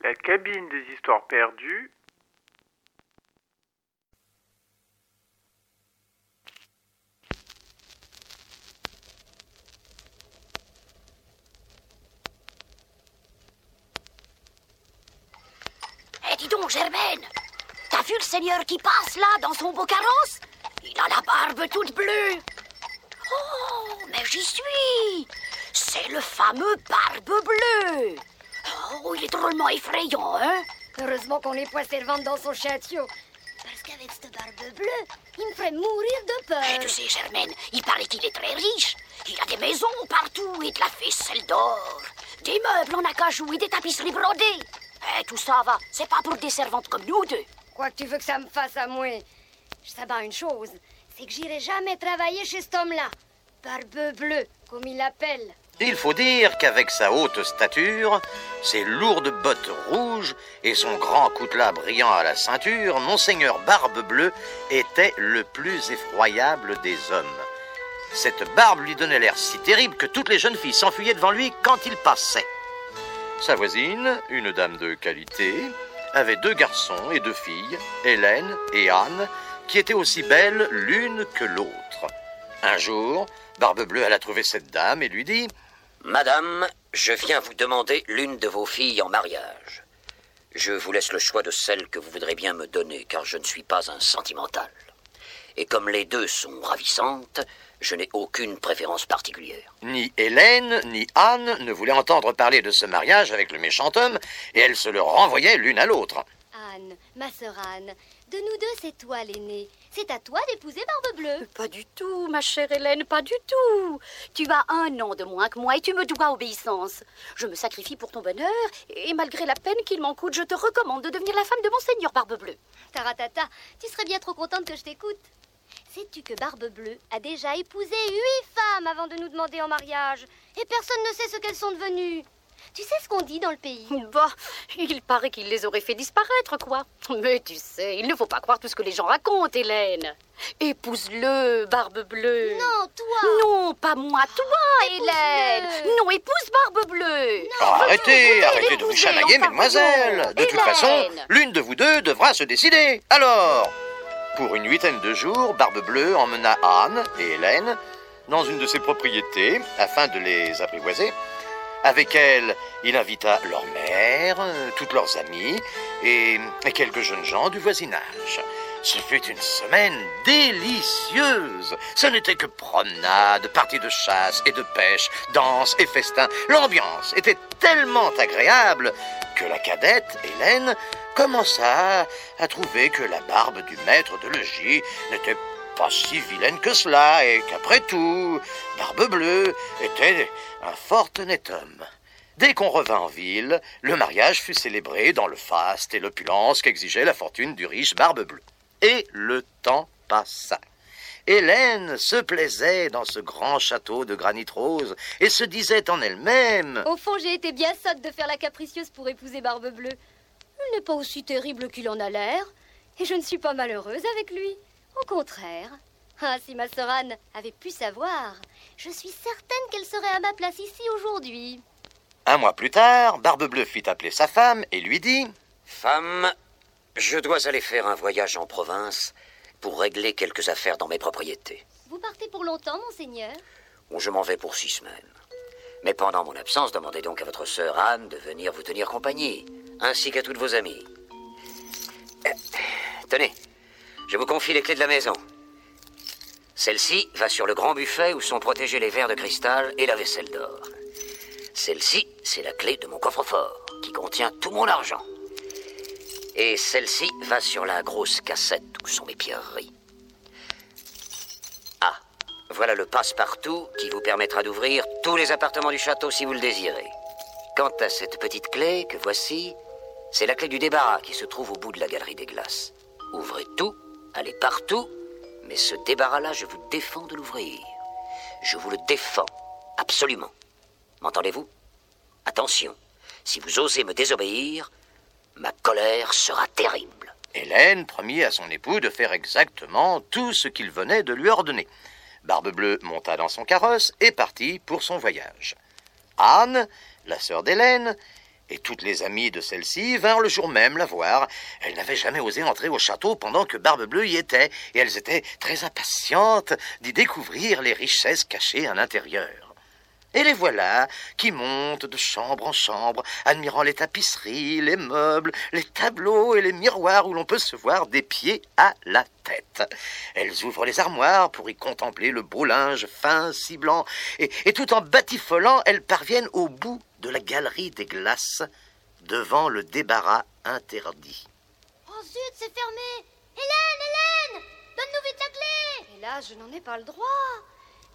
La cabine des histoires perdues. Eh, dis donc, Germaine T'as vu le seigneur qui passe là, dans son beau carrosse? Il a la barbe toute bleue. Oh, mais j'y suis C'est le fameux barbe bleue Oh, il est drôlement effrayant, hein? Heureusement qu'on est poissé le ventre dans son château. Parce qu'avec cette barbe bleue, il me ferait mourir de peur. Eh, tu sais, Germaine, il paraît qu'il est très riche. Il a des maisons partout et de la ficelle d'or. Des meubles en acajou et des tapisseries brodées. Eh, tout ça va, c'est pas pour des servantes comme nous deux. Quoi que tu veux que ça me fasse à moi, je sais pas une chose, c'est que j'irai jamais travailler chez cet homme-là. Barbe bleue, comme il l'appelle. Il faut dire qu'avec sa haute stature, ses lourdes bottes rouges et son grand coutelas brillant à la ceinture, Monseigneur Barbe Bleue était le plus effroyable des hommes. Cette barbe lui donnait l'air si terrible que toutes les jeunes filles s'enfuyaient devant lui quand il passait. Sa voisine, une dame de qualité, avait deux garçons et deux filles, Hélène et Anne, qui étaient aussi belles l'une que l'autre. Un jour, Barbe Bleue alla trouver cette dame et lui dit Madame, je viens vous demander l'une de vos filles en mariage. Je vous laisse le choix de celle que vous voudrez bien me donner, car je ne suis pas un sentimental. Et comme les deux sont ravissantes, je n'ai aucune préférence particulière. Ni Hélène ni Anne ne voulaient entendre parler de ce mariage avec le méchant homme, et elles se le renvoyaient l'une à l'autre. Anne, ma sœur Anne, de nous deux, c'est toi l'aînée. C'est à toi d'épouser Barbe Bleue. Pas du tout, ma chère Hélène, pas du tout. Tu as un an de moins que moi et tu me dois obéissance. Je me sacrifie pour ton bonheur et malgré la peine qu'il m'en coûte, je te recommande de devenir la femme de Monseigneur Barbe Bleue. Taratata, tu serais bien trop contente que je t'écoute. Sais-tu que Barbe Bleue a déjà épousé huit femmes avant de nous demander en mariage? Et personne ne sait ce qu'elles sont devenues. Tu sais ce qu'on dit dans le pays? Bah, il paraît qu'il les aurait fait disparaître, quoi. Mais tu sais, il ne faut pas croire tout ce que les gens racontent, Hélène. Épouse-le, Barbe Bleue. Non, toi Non, pas moi, toi, Hélène. Non, épouse Barbe Bleue. Oh, arrêtez, arrêtez de vous chamailler, enfin, mesdemoiselles. De toute façon, l'une de vous deux devra se décider. Alors, pour une huitaine de jours, Barbe Bleue emmena Anne et Hélène dans une de ses propriétés afin de les apprivoiser. Avec elle, il invita leur mère, euh, toutes leurs amies et, et quelques jeunes gens du voisinage. Ce fut une semaine délicieuse. Ce n'était que promenade, parties de chasse et de pêche, danse et festin. L'ambiance était tellement agréable que la cadette, Hélène, commença à trouver que la barbe du maître de logis n'était pas si vilaine que cela et qu'après tout, Barbe Bleue était un fort honnête homme. Dès qu'on revint en ville, le mariage fut célébré dans le faste et l'opulence qu'exigeait la fortune du riche Barbe Bleue. Et le temps passa. Hélène se plaisait dans ce grand château de granit rose et se disait en elle-même Au fond, j'ai été bien sotte de faire la capricieuse pour épouser Barbe Bleue. Il n'est pas aussi terrible qu'il en a l'air, et je ne suis pas malheureuse avec lui. Au contraire. Ah, si ma sœur Anne avait pu savoir, je suis certaine qu'elle serait à ma place ici aujourd'hui. Un mois plus tard, Barbe Bleue fit appeler sa femme et lui dit Femme, je dois aller faire un voyage en province pour régler quelques affaires dans mes propriétés. Vous partez pour longtemps, monseigneur je m'en vais pour six semaines. Mais pendant mon absence, demandez donc à votre sœur Anne de venir vous tenir compagnie, ainsi qu'à toutes vos amies. Euh, tenez, je vous confie les clés de la maison. Celle-ci va sur le grand buffet où sont protégés les verres de cristal et la vaisselle d'or. Celle-ci, c'est la clé de mon coffre-fort, qui contient tout mon argent. Et celle-ci va sur la grosse cassette où sont mes pierreries. Ah, voilà le passe-partout qui vous permettra d'ouvrir tous les appartements du château si vous le désirez. Quant à cette petite clé que voici, c'est la clé du débarras qui se trouve au bout de la galerie des glaces. Ouvrez tout, allez partout, mais ce débarras-là, je vous défends de l'ouvrir. Je vous le défends, absolument. M'entendez-vous? Attention, Si vous osez me désobéir, ma colère sera terrible. Hélène promit à son époux de faire exactement tout ce qu'il venait de lui ordonner. Barbe-Bleue monta dans son carrosse et partit pour son voyage. Anne, la sœur d'Hélène, et toutes les amies de celle-ci vinrent le jour même la voir. Elles n'avaient jamais osé entrer au château pendant que Barbe-Bleue y était, et elles étaient très impatientes d'y découvrir les richesses cachées à l'intérieur. Et les voilà qui montent de chambre en chambre, admirant les tapisseries, les meubles, les tableaux et les miroirs où l'on peut se voir des pieds à la tête. Elles ouvrent les armoires pour y contempler le beau linge fin, si blanc, et, et tout en batifolant, elles parviennent au bout de la galerie des glaces, devant le débarras interdit. Oh zut, c'est fermé Hélène, Hélène Donne-nous vite la clé Et là, je n'en ai pas le droit.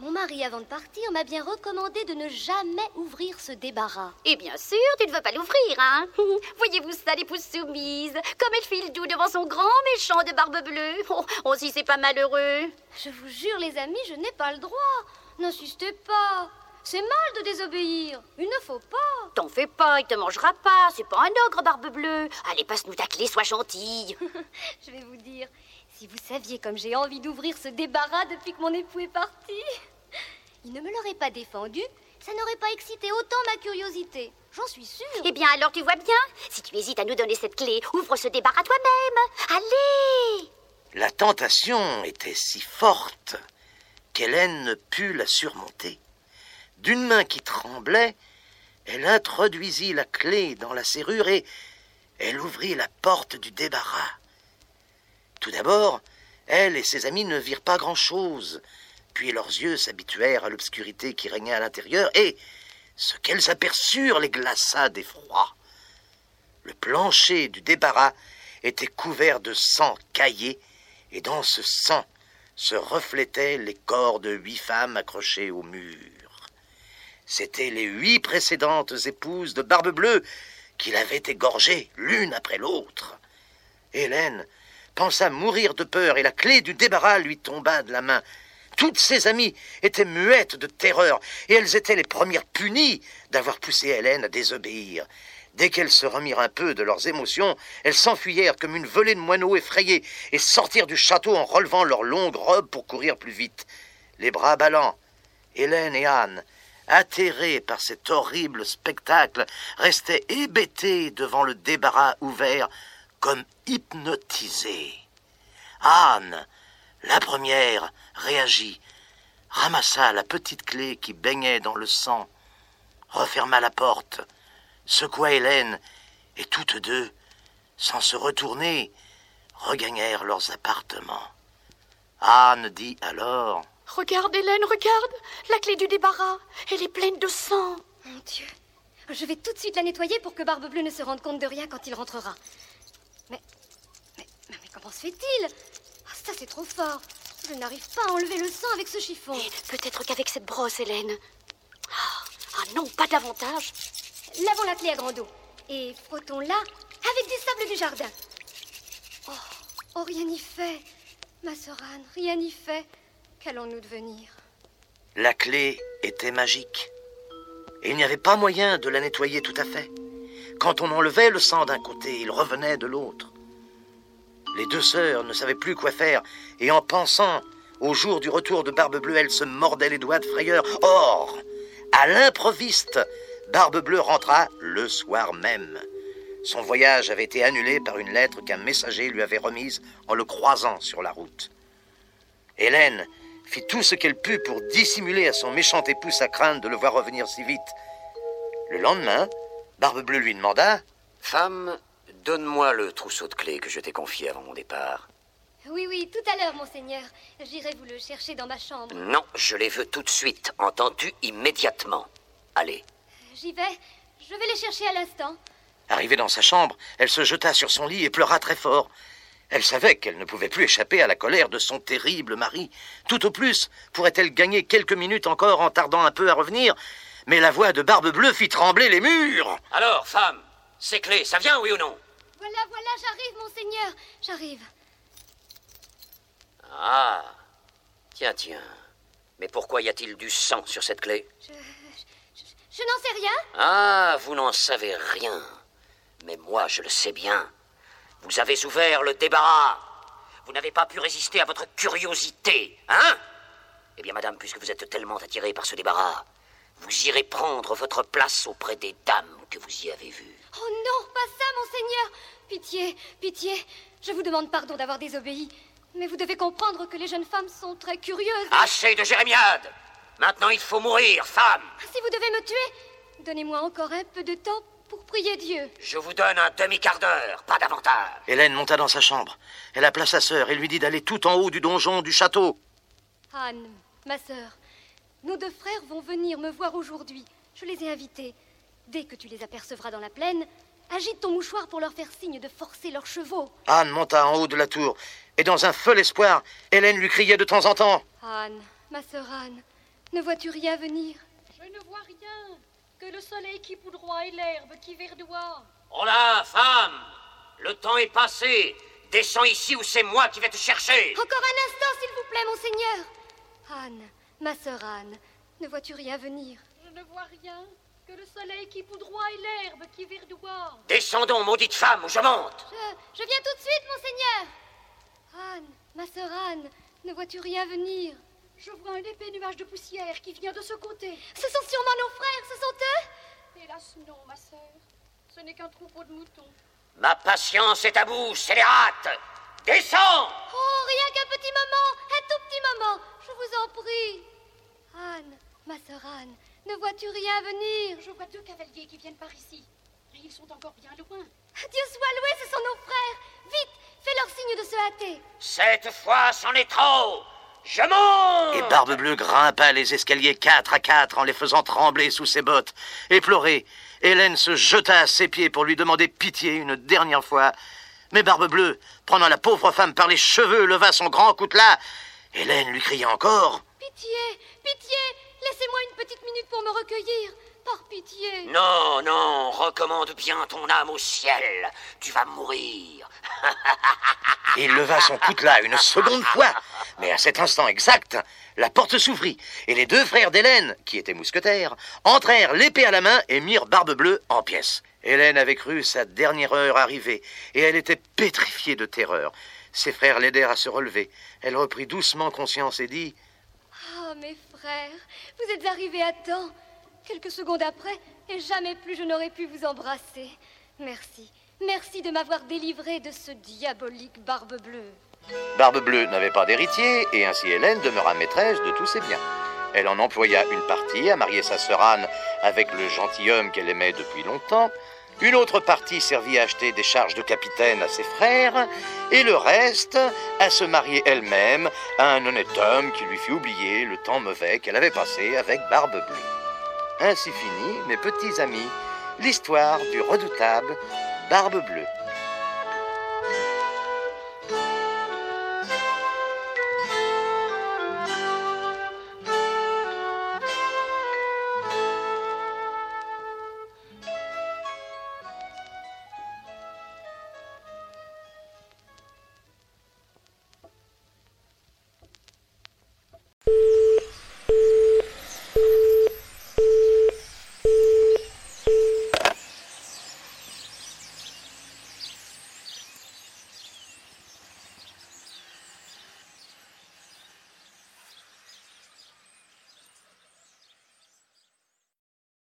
Mon mari, avant de partir, m'a bien recommandé de ne jamais ouvrir ce débarras. Et bien sûr, tu ne veux pas l'ouvrir, hein Voyez-vous ça, l'épouse soumise Comme elle file doux devant son grand méchant de barbe bleue Oh, oh si c'est pas malheureux Je vous jure, les amis, je n'ai pas le droit. N'insistez pas. C'est mal de désobéir. Il ne faut pas. T'en fais pas, il te mangera pas. C'est pas un ogre, barbe bleue. Allez, passe-nous ta clé, sois gentille. je vais vous dire, si vous saviez comme j'ai envie d'ouvrir ce débarras depuis que mon époux est parti. Il ne me l'aurait pas défendu, ça n'aurait pas excité autant ma curiosité. J'en suis sûre. Eh bien, alors tu vois bien. Si tu hésites à nous donner cette clé, ouvre ce débarras toi-même. Allez La tentation était si forte qu'Hélène ne put la surmonter. D'une main qui tremblait, elle introduisit la clé dans la serrure et elle ouvrit la porte du débarras. Tout d'abord, elle et ses amis ne virent pas grand-chose, puis leurs yeux s'habituèrent à l'obscurité qui régnait à l'intérieur, et ce qu'elles aperçurent les glaça d'effroi. Le plancher du débarras était couvert de sang caillé, et dans ce sang se reflétaient les corps de huit femmes accrochées au mur. C'étaient les huit précédentes épouses de Barbe Bleue qui l'avaient égorgée l'une après l'autre. Hélène pensa mourir de peur et la clé du débarras lui tomba de la main. Toutes ses amies étaient muettes de terreur, et elles étaient les premières punies d'avoir poussé Hélène à désobéir. Dès qu'elles se remirent un peu de leurs émotions, elles s'enfuyèrent comme une volée de moineaux effrayés et sortirent du château en relevant leurs longues robes pour courir plus vite. Les bras ballants, Hélène et Anne, atterrées par cet horrible spectacle, restaient hébétées devant le débarras ouvert, comme hypnotisées. Anne, la première, réagit, ramassa la petite clé qui baignait dans le sang, referma la porte, secoua Hélène, et toutes deux, sans se retourner, regagnèrent leurs appartements. Anne dit alors Regarde, Hélène, regarde La clé du débarras, elle est pleine de sang. Mon Dieu, je vais tout de suite la nettoyer pour que Barbe Bleue ne se rende compte de rien quand il rentrera. Mais, mais, mais comment se fait-il? Ah, Ça, c'est trop fort. Je n'arrive pas à enlever le sang avec ce chiffon. Peut-être qu'avec cette brosse, Hélène. Ah, ah non, pas davantage. Lavons la clé à grande eau et frottons-la avec du sable du jardin. Oh, oh rien n'y fait. Ma sœur Anne, rien n'y fait. Qu'allons-nous devenir? La clé était magique. Et il n'y avait pas moyen de la nettoyer tout à fait. Quand on enlevait le sang d'un côté, il revenait de l'autre. Les deux sœurs ne savaient plus quoi faire, et en pensant au jour du retour de Barbe Bleue, elles se mordaient les doigts de frayeur. Or, à l'improviste, Barbe Bleue rentra le soir même. Son voyage avait été annulé par une lettre qu'un messager lui avait remise en le croisant sur la route. Hélène fit tout ce qu'elle put pour dissimuler à son méchant époux sa crainte de le voir revenir si vite. Le lendemain, Barbe Bleue lui demanda Femme, donne-moi le trousseau de clés que je t'ai confié avant mon départ. Oui, oui, tout à l'heure, monseigneur. J'irai vous le chercher dans ma chambre. Non, je les veux tout de suite, entendu immédiatement. Allez. J'y vais. Je vais les chercher à l'instant. Arrivée dans sa chambre, elle se jeta sur son lit et pleura très fort. Elle savait qu'elle ne pouvait plus échapper à la colère de son terrible mari. Tout au plus pourrait-elle gagner quelques minutes encore en tardant un peu à revenir, mais la voix de Barbe Bleue fit trembler les murs. Alors, femme, ces clés, ça vient, oui ou non? Voilà, voilà, j'arrive, monseigneur. J'arrive. Ah. Tiens, tiens. Mais pourquoi y a-t-il du sang sur cette clé? Je, je, Je n'en sais rien. Ah, vous n'en savez rien. Mais moi, je le sais bien. Vous avez ouvert le débarras. Vous n'avez pas pu résister à votre curiosité, hein? Eh bien, madame, puisque vous êtes tellement attirée par ce débarras, vous irez prendre votre place auprès des dames que vous y avez vues. Oh non, pas ça, monseigneur. Pitié, pitié. Je vous demande pardon d'avoir désobéi. Mais vous devez comprendre que les jeunes femmes sont très curieuses. Assez de jérémiade Maintenant, il faut mourir, femme Si vous devez me tuer, donnez-moi encore un peu de temps pour prier Dieu. Je vous donne un demi-quart d'heure, pas davantage. Hélène monta dans sa chambre. Elle appela sa sœur et lui dit d'aller tout en haut du donjon du château. Anne, ma sœur, nos deux frères vont venir me voir aujourd'hui. Je les ai invités. Dès que tu les apercevras dans la plaine, agite ton mouchoir pour leur faire signe de forcer leurs chevaux. Anne monta en haut de la tour, et dans un fol espoir, Hélène lui criait de temps en temps. Anne, ma sœur Anne, ne vois-tu rien venir? Je ne vois rien que le soleil qui poudroie et l'herbe qui verdoie. Oh là, femme Le temps est passé Descends ici ou c'est moi qui vais te chercher Encore un instant, s'il vous plaît, monseigneur. Anne, ma sœur Anne, ne vois-tu rien venir? Je ne vois rien que le soleil qui poudroie et l'herbe qui verdoie. Descendons, maudite femme, ou je monte Je, je viens tout de suite, monseigneur. Anne, ma sœur Anne, ne vois-tu rien venir? Je vois un épais nuage de poussière qui vient de ce côté. Ce sont sûrement nos frères, ce sont eux? Hélas non, ma sœur. Ce n'est qu'un troupeau de moutons. Ma patience est à bout, scélérate Descends Oh, rien qu'un petit moment, un tout petit moment, je vous en prie. Anne, ma sœur Anne, ne vois-tu rien venir? Je vois deux cavaliers qui viennent par ici. Mais ils sont encore bien loin. Dieu soit loué, ce sont nos frères. Vite, fais leur signe de se hâter. Cette fois, c'en est trop Je monte Et Barbe-Bleue grimpa les escaliers quatre à quatre en les faisant trembler sous ses bottes. Éplorée, Hélène se jeta à ses pieds pour lui demander pitié une dernière fois. Mais Barbe-Bleue, prenant la pauvre femme par les cheveux, leva son grand coutelas. Hélène lui cria encore. Pitié, pitié, laissez-moi une petite minute pour me recueillir. Par pitié. Non, non, recommande bien ton âme au ciel. Tu vas mourir. Il leva son coutelas une seconde fois. Mais à cet instant exact, la porte s'ouvrit et les deux frères d'Hélène, qui étaient mousquetaires, entrèrent l'épée à la main et mirent Barbe-Bleue en pièces. Hélène avait cru sa dernière heure arriver et elle était pétrifiée de terreur. Ses frères l'aidèrent à se relever. Elle reprit doucement conscience et dit Ah, mes frères, vous êtes arrivés à temps. Quelques secondes après, et jamais plus je n'aurais pu vous embrasser. Merci, merci de m'avoir délivré de ce diabolique barbe bleue. Barbe-Bleue n'avait pas d'héritier et ainsi Hélène demeura maîtresse de tous ses biens. Elle en employa une partie à marier sa sœur Anne avec le gentilhomme qu'elle aimait depuis longtemps. Une autre partie servit à acheter des charges de capitaine à ses frères, et le reste à se marier elle-même à un honnête homme qui lui fit oublier le temps mauvais qu'elle avait passé avec Barbe-Bleue. Ainsi finit, mes petits amis, l'histoire du redoutable Barbe-Bleue.